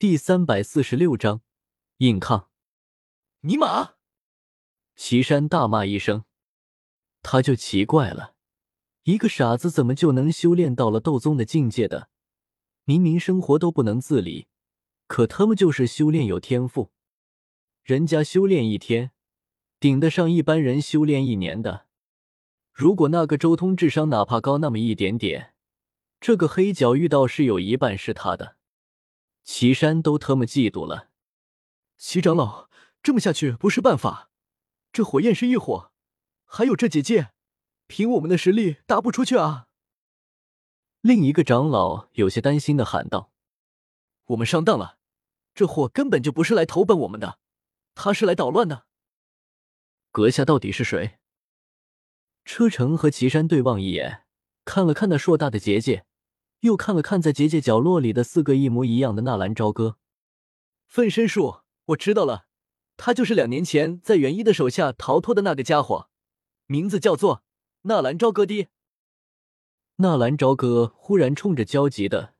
第三百四十六章硬抗。尼玛！岐山大骂一声，他就奇怪了，一个傻子怎么就能修炼到了斗宗的境界的？明明生活都不能自理，可他们就是修炼有天赋。人家修炼一天，顶得上一般人修炼一年的。如果那个周通智商哪怕高那么一点点，这个黑角遇到是有一半是他的。岐山都特么嫉妒了。齐长老，这么下去不是办法。这火焰是异火，还有这结界，凭我们的实力打不出去啊！另一个长老有些担心的喊道：“我们上当了，这货根本就不是来投奔我们的，他是来捣乱的。”阁下到底是谁？车臣和岐山对望一眼，看了看那硕大的结界，又看了看在结界角落里的四个一模一样的纳兰朝歌。分身术，我知道了，他就是两年前在元一的手下逃脱的那个家伙，名字叫做纳兰朝歌的。纳兰朝歌忽然冲着焦急的，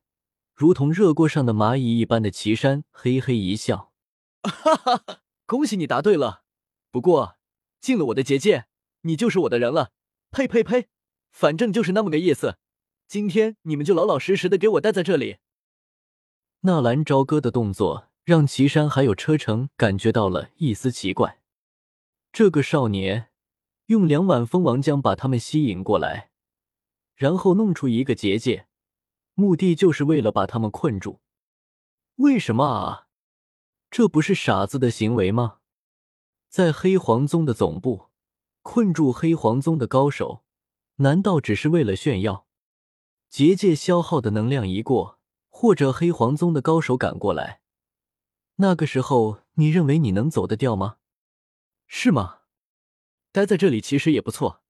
如同热锅上的蚂蚁一般的岐山嘿嘿一笑：“ 哈哈哈，恭喜你答对了。不过进了我的结界，你就是我的人了。呸呸呸，反正就是那么个意思。今天你们就老老实实的给我待在这里。”纳兰朝歌的动作让岐山还有车程感觉到了一丝奇怪。这个少年用两碗蜂王浆把他们吸引过来。然后弄出一个结界，目的就是为了把他们困住。为什么啊？这不是傻子的行为吗？在黑皇宗的总部困住黑皇宗的高手，难道只是为了炫耀？结界消耗的能量一过，或者黑皇宗的高手赶过来，那个时候你认为你能走得掉吗？是吗？待在这里其实也不错，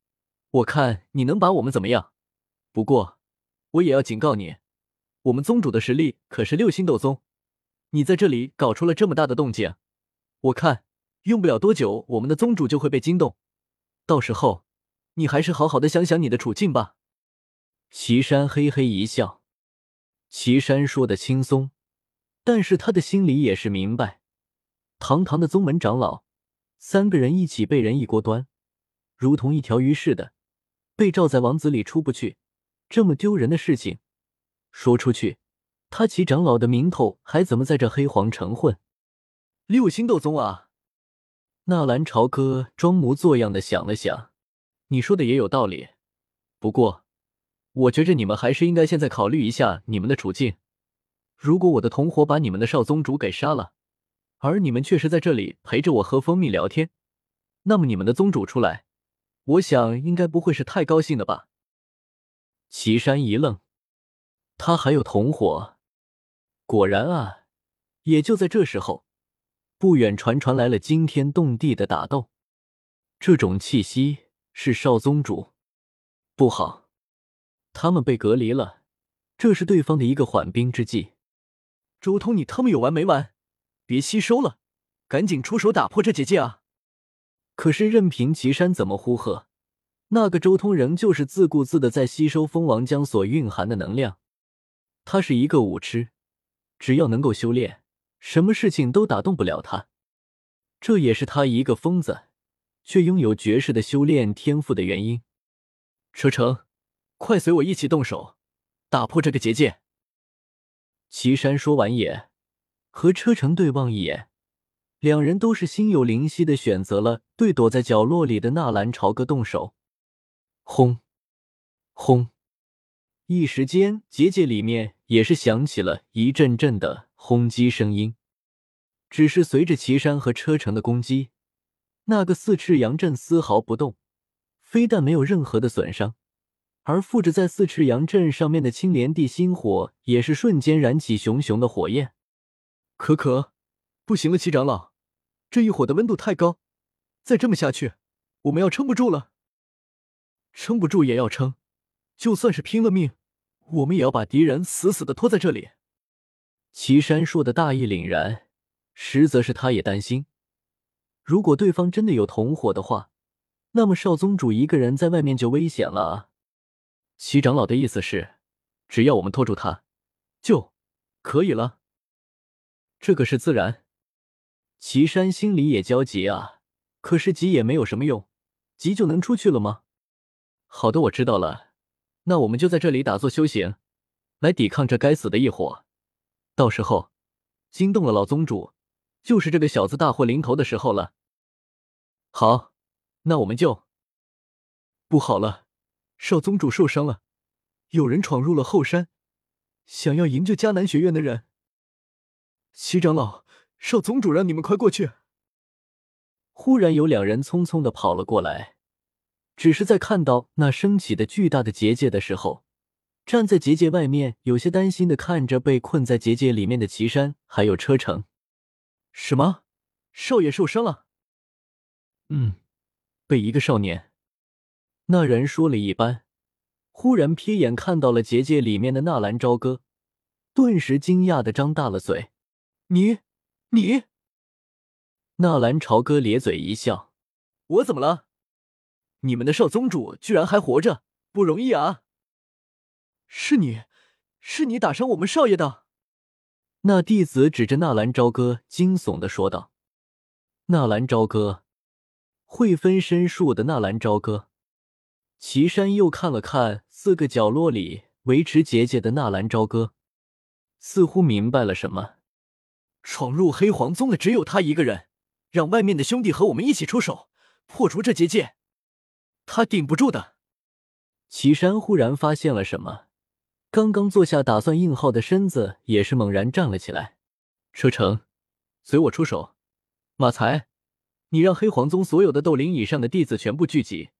我看你能把我们怎么样？不过，我也要警告你，我们宗主的实力可是六星斗宗。你在这里搞出了这么大的动静，我看用不了多久，我们的宗主就会被惊动。到时候，你还是好好的想想你的处境吧。岐山嘿嘿一笑，岐山说的轻松，但是他的心里也是明白，堂堂的宗门长老，三个人一起被人一锅端，如同一条鱼似的，被罩在网子里出不去。这么丢人的事情说出去，他齐长老的名头还怎么在这黑皇城混？六星斗宗啊！纳兰朝歌装模作样的想了想，你说的也有道理。不过，我觉着你们还是应该现在考虑一下你们的处境。如果我的同伙把你们的少宗主给杀了，而你们却是在这里陪着我喝蜂蜜聊天，那么你们的宗主出来，我想应该不会是太高兴的吧？岐山一愣，他还有同伙？果然啊！也就在这时候，不远传传来了惊天动地的打斗。这种气息是少宗主，不好，他们被隔离了。这是对方的一个缓兵之计。周通，你他妈有完没完？别吸收了，赶紧出手打破这结界啊！可是任凭岐山怎么呼喝。那个周通仍旧是自顾自的在吸收蜂王浆所蕴含的能量，他是一个武痴，只要能够修炼，什么事情都打动不了他。这也是他一个疯子，却拥有绝世的修炼天赋的原因。车成，快随我一起动手，打破这个结界。岐山说完也和车成对望一眼，两人都是心有灵犀的选择了对躲在角落里的纳兰朝歌动手。轰！轰！一时间，结界里面也是响起了一阵阵的轰击声音。只是随着岐山和车城的攻击，那个四翅羊阵丝毫不动，非但没有任何的损伤，而附着在四翅阳阵上面的青莲地心火也是瞬间燃起熊熊的火焰。可可，不行了，七长老，这一火的温度太高，再这么下去，我们要撑不住了。撑不住也要撑，就算是拼了命，我们也要把敌人死死的拖在这里。岐山说的大义凛然，实则是他也担心，如果对方真的有同伙的话，那么少宗主一个人在外面就危险了啊。齐长老的意思是，只要我们拖住他，就可以了。这个是自然。岐山心里也焦急啊，可是急也没有什么用，急就能出去了吗？好的，我知道了，那我们就在这里打坐修行，来抵抗这该死的异火。到时候惊动了老宗主，就是这个小子大祸临头的时候了。好，那我们就不好了，少宗主受伤了，有人闯入了后山，想要营救迦南学院的人。齐长老，少宗主让你们快过去。忽然有两人匆匆的跑了过来，只是在看到那升起的巨大的结界的时候，站在结界外面，有些担心的看着被困在结界里面的岐山还有车程。什么？少爷受伤了？嗯，被一个少年。那人说了一般，忽然瞥眼看到了结界里面的纳兰朝歌，顿时惊讶的张大了嘴。你，你，纳兰朝歌咧嘴一笑：“我怎么了？你们的少宗主居然还活着，不容易啊！是你，是你打伤我们少爷的。”那弟子指着纳兰朝歌，惊悚的说道：“纳兰朝歌。”会分身术的纳兰朝歌，岐山又看了看四个角落里维持结界的纳兰朝歌，似乎明白了什么。闯入黑黄宗的只有他一个人，让外面的兄弟和我们一起出手破除这结界，他顶不住的。岐山忽然发现了什么，刚刚坐下打算应号的身子也是猛然站了起来。车程，随我出手。马才。你让黑黄宗所有的斗灵以上的弟子全部聚集，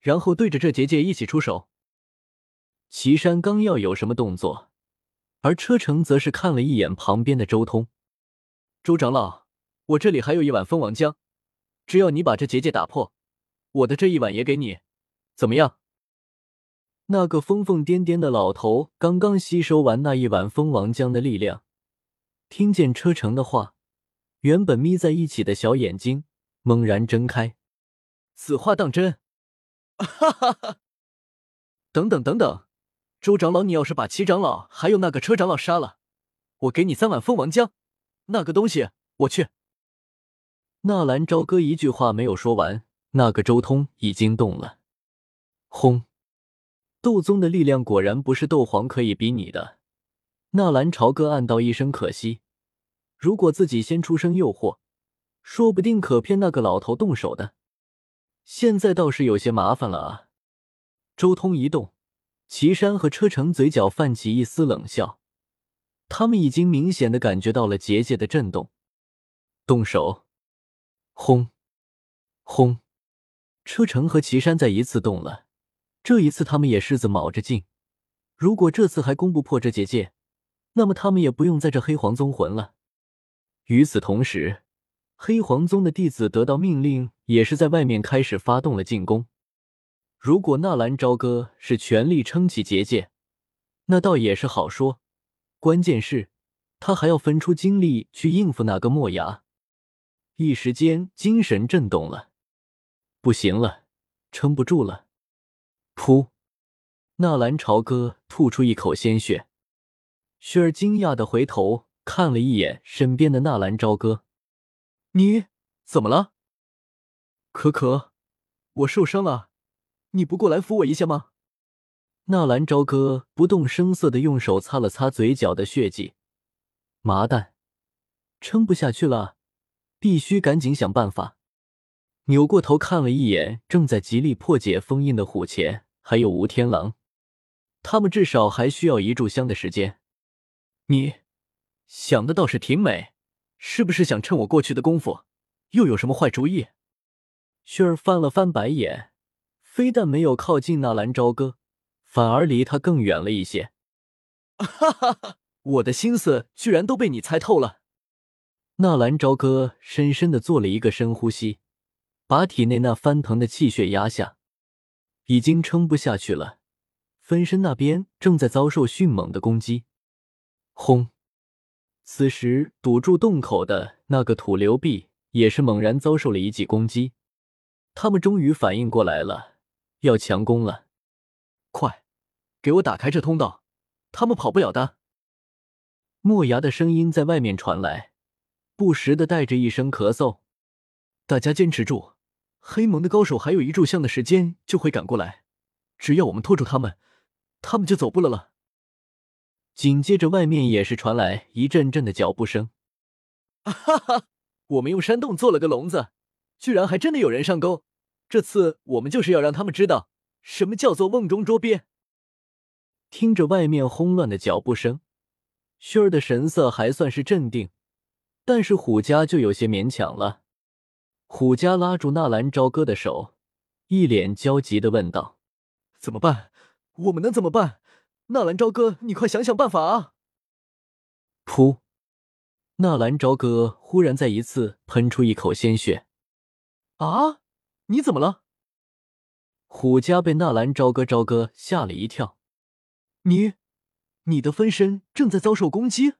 然后对着这结界一起出手。岐山刚要有什么动作，而车程则是看了一眼旁边的周通。周长老，我这里还有一碗蜂王浆，只要你把这结界打破，我的这一碗也给你，怎么样？那个疯疯癫癫的老头刚刚吸收完那一碗蜂王浆的力量，听见车程的话，原本眯在一起的小眼睛。猛然睁开，此话当真？哈哈哈！等等等等，周长老，你要是把齐长老还有那个车长老杀了，我给你三碗蜂王浆。那个东西，我去。纳兰朝歌一句话没有说完，那个周通已经动了。轰！斗宗的力量果然不是斗皇可以比拟的。纳兰朝歌暗道一声可惜，如果自己先出声诱惑。说不定可骗那个老头动手的，现在倒是有些麻烦了啊！周通一动，岐山和车程嘴角泛起一丝冷笑，他们已经明显的感觉到了结界的震动。动手！轰！轰！车程和岐山再一次动了，这一次他们也是子卯着劲。如果这次还攻不破这结界，那么他们也不用在这黑黄宗混了。与此同时。黑黄宗的弟子得到命令，也是在外面开始发动了进攻。如果纳兰朝歌是全力撑起结界，那倒也是好说。关键是，他还要分出精力去应付那个墨牙。一时间精神震动了，不行了，撑不住了。噗！纳兰朝歌吐出一口鲜血。雪儿惊讶的回头看了一眼身边的纳兰朝歌。你怎么了，可可？我受伤了，你不过来扶我一下吗？纳兰朝歌不动声色的用手擦了擦嘴角的血迹。麻蛋，撑不下去了，必须赶紧想办法。扭过头看了一眼正在极力破解封印的虎钳，还有吴天狼，他们至少还需要一炷香的时间。你想的倒是挺美。是不是想趁我过去的功夫，又有什么坏主意？薰儿翻了翻白眼，非但没有靠近纳兰朝歌，反而离他更远了一些。哈哈哈！我的心思居然都被你猜透了。纳兰朝歌深深的做了一个深呼吸，把体内那翻腾的气血压下，已经撑不下去了。分身那边正在遭受迅猛的攻击，轰！此时，堵住洞口的那个土流壁也是猛然遭受了一记攻击。他们终于反应过来了，要强攻了！快，给我打开这通道，他们跑不了的。莫牙的声音在外面传来，不时的带着一声咳嗽。大家坚持住，黑盟的高手还有一炷香的时间就会赶过来，只要我们拖住他们，他们就走不了了。紧接着，外面也是传来一阵阵的脚步声。哈哈，我们用山洞做了个笼子，居然还真的有人上钩。这次我们就是要让他们知道什么叫做瓮中捉鳖。听着外面轰乱的脚步声，薰儿的神色还算是镇定，但是虎家就有些勉强了。虎家拉住纳兰朝歌的手，一脸焦急的问道：“怎么办？我们能怎么办？纳兰朝歌，你快想想办法啊！”噗，纳兰朝歌忽然再一次喷出一口鲜血。啊！你怎么了？虎家被纳兰朝歌朝歌吓了一跳。你，你的分身正在遭受攻击。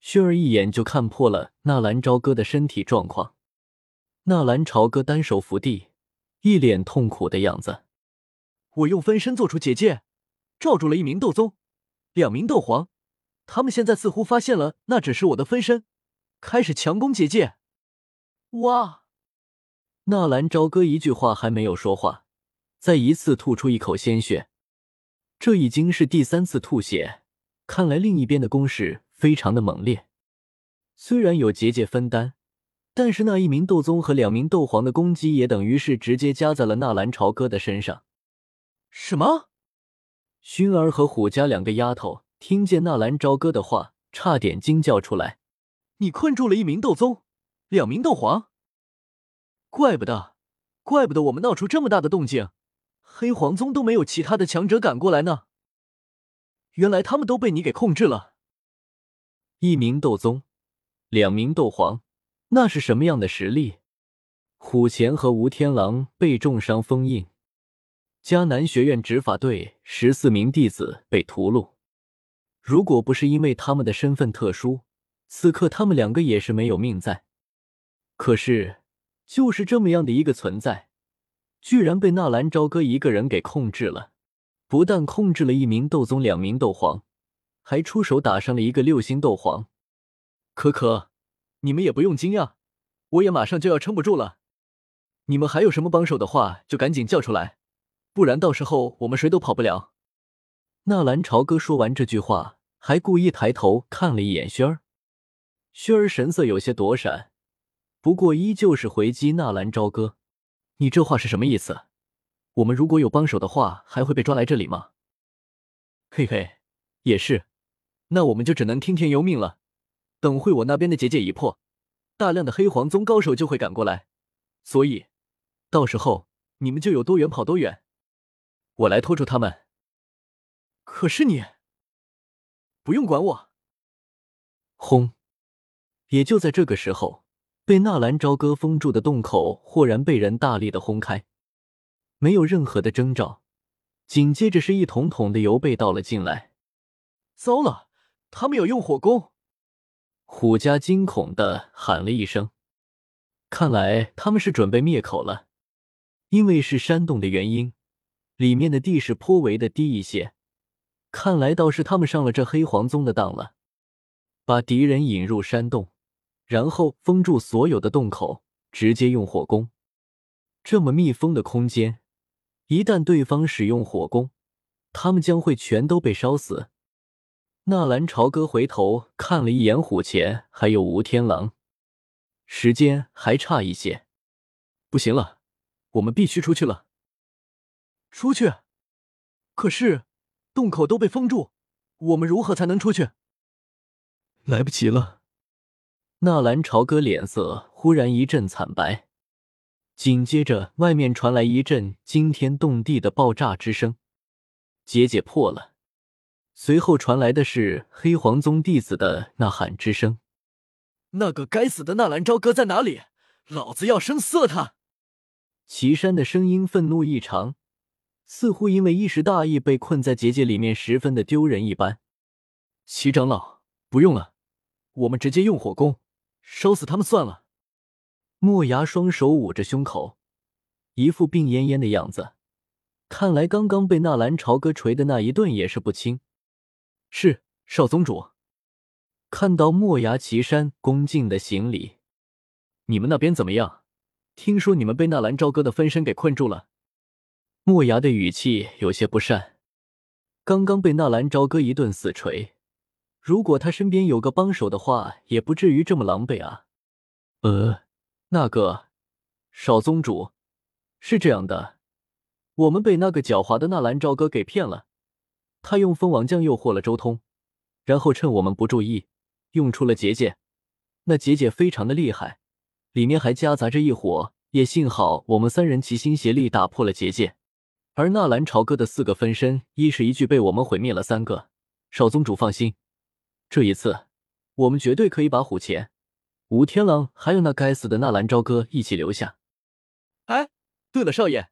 薰儿一眼就看破了纳兰朝歌的身体状况。纳兰朝歌单手扶地，一脸痛苦的样子。我用分身做出结界，罩住了一名斗宗，两名斗皇。他们现在似乎发现了那只是我的分身，开始强攻结界。哇！纳兰朝歌一句话还没有说话，再一次吐出一口鲜血，这已经是第三次吐血。看来另一边的攻势非常的猛烈。虽然有结界分担，但是那一名斗宗和两名斗皇的攻击也等于是直接加在了纳兰朝歌的身上。什么？薰儿和虎家两个丫头听见纳兰朝歌的话，差点惊叫出来：“你困住了一名斗宗，两名斗皇？”怪不得，怪不得我们闹出这么大的动静，黑皇宗都没有其他的强者赶过来呢。原来他们都被你给控制了。一名斗宗，两名斗皇，那是什么样的实力？虎钳和吴天狼被重伤封印，迦南学院执法队十四名弟子被屠戮。如果不是因为他们的身份特殊，此刻他们两个也是没有命在。可是。就是这么样的一个存在，居然被纳兰朝歌一个人给控制了。不但控制了一名斗宗、两名斗皇，还出手打伤了一个六星斗皇。可可，你们也不用惊讶，我也马上就要撑不住了。你们还有什么帮手的话，就赶紧叫出来，不然到时候我们谁都跑不了。纳兰朝歌说完这句话，还故意抬头看了一眼轩儿，轩儿神色有些躲闪。不过依旧是回击纳兰朝歌，你这话是什么意思？我们如果有帮手的话，还会被抓来这里吗？嘿嘿，也是，那我们就只能听天由命了。等会我那边的结界一破，大量的黑皇宗高手就会赶过来，所以到时候你们就有多远跑多远。我来拖住他们。可是你不用管我。轰！也就在这个时候。被纳兰朝歌封住的洞口豁然被人大力的轰开，没有任何的征兆，紧接着是一桶桶的油被倒了进来。糟了，他们有用火攻！虎家惊恐的喊了一声，看来他们是准备灭口了。因为是山洞的原因，里面的地势颇为的低一些，看来倒是他们上了这黑黄宗的当了，把敌人引入山洞。然后封住所有的洞口，直接用火攻。这么密封的空间，一旦对方使用火攻，他们将会全都被烧死。纳兰朝歌回头看了一眼虎钳，还有吴天狼，时间还差一些，不行了，我们必须出去了。出去？可是洞口都被封住，我们如何才能出去？来不及了。纳兰朝歌脸色忽然一阵惨白，紧接着外面传来一阵惊天动地的爆炸之声，结界破了。随后传来的是黑皇宗弟子的呐喊之声：“那个该死的纳兰朝歌在哪里？老子要生撕了他！”岐山的声音愤怒异常，似乎因为一时大意被困在结界里面，十分的丢人一般。齐长老，不用了，我们直接用火攻。烧死他们算了。莫牙双手捂着胸口，一副病恹恹的样子。看来刚刚被纳兰朝歌锤的那一顿也是不轻。是少宗主。看到莫牙、岐山恭敬的行礼。你们那边怎么样？听说你们被纳兰朝歌的分身给困住了。莫牙的语气有些不善。刚刚被纳兰朝歌一顿死锤，如果他身边有个帮手的话，也不至于这么狼狈啊。呃，那个少宗主，是这样的，我们被那个狡猾的纳兰朝歌给骗了。他用蜂王浆诱惑了周通，然后趁我们不注意，用出了结界。那结界非常的厉害，里面还夹杂着一火，也幸好我们三人齐心协力打破了结界。而纳兰朝歌的四个分身，一是一具被我们毁灭了三个。少宗主放心，这一次我们绝对可以把虎钳、吴天狼还有那该死的纳兰朝歌一起留下。哎，对了，少爷，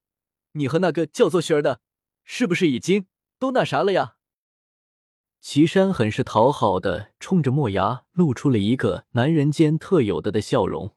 你和那个叫做雪儿的，是不是已经都那啥了呀？岐山很是讨好的冲着墨牙露出了一个男人间特有的的笑容。